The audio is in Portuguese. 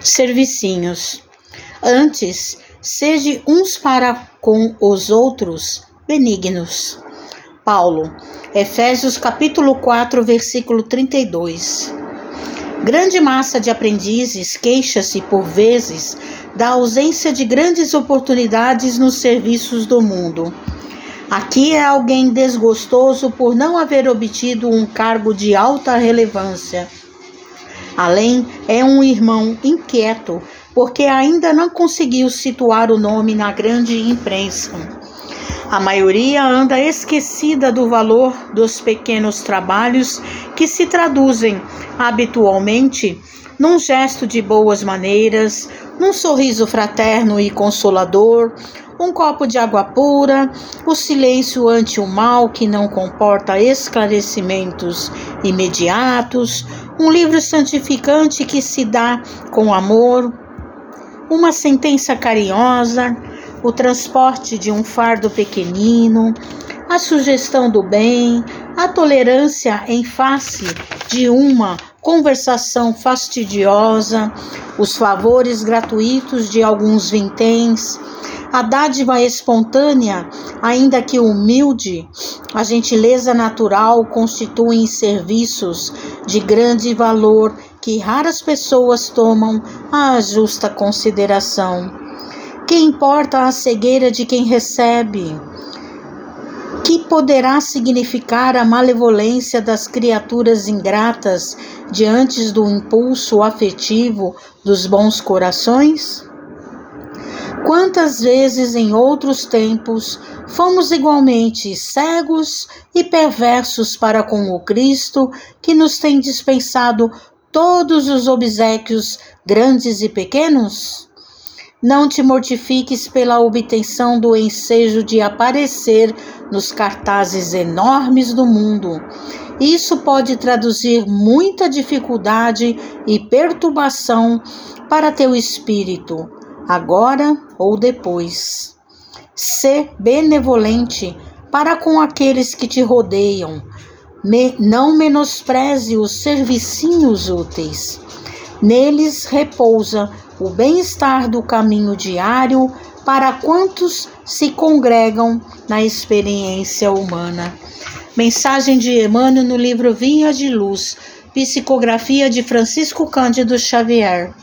servicinhos. Antes, sede uns para com os outros benignos. Paulo, Efésios capítulo 4, versículo 32. Grande massa de aprendizes queixa-se por vezes da ausência de grandes oportunidades nos serviços do mundo. Aqui é alguém desgostoso por não haver obtido um cargo de alta relevância. Além, é um irmão inquieto porque ainda não conseguiu situar o nome na grande imprensa. A maioria anda esquecida do valor dos pequenos trabalhos que se traduzem habitualmente num gesto de boas maneiras, num sorriso fraterno e consolador, um copo de água pura, o silêncio ante o mal que não comporta esclarecimentos imediatos, um livro santificante que se dá com amor, uma sentença carinhosa, o transporte de um fardo pequenino, a sugestão do bem, a tolerância em face de uma conversação fastidiosa, os favores gratuitos de alguns vinténs, a dádiva espontânea, ainda que humilde, a gentileza natural constituem serviços de grande valor que raras pessoas tomam à justa consideração. Que importa a cegueira de quem recebe? Que poderá significar a malevolência das criaturas ingratas diante do impulso afetivo dos bons corações? Quantas vezes em outros tempos fomos igualmente cegos e perversos para com o Cristo que nos tem dispensado todos os obsequios grandes e pequenos? Não te mortifiques pela obtenção do ensejo de aparecer nos cartazes enormes do mundo. Isso pode traduzir muita dificuldade e perturbação para teu espírito agora ou depois. Sê benevolente para com aqueles que te rodeiam. Me, não menospreze os servicinhos úteis. Neles repousa o bem-estar do caminho diário para quantos se congregam na experiência humana. Mensagem de Emmanuel no livro Vinha de Luz, psicografia de Francisco Cândido Xavier.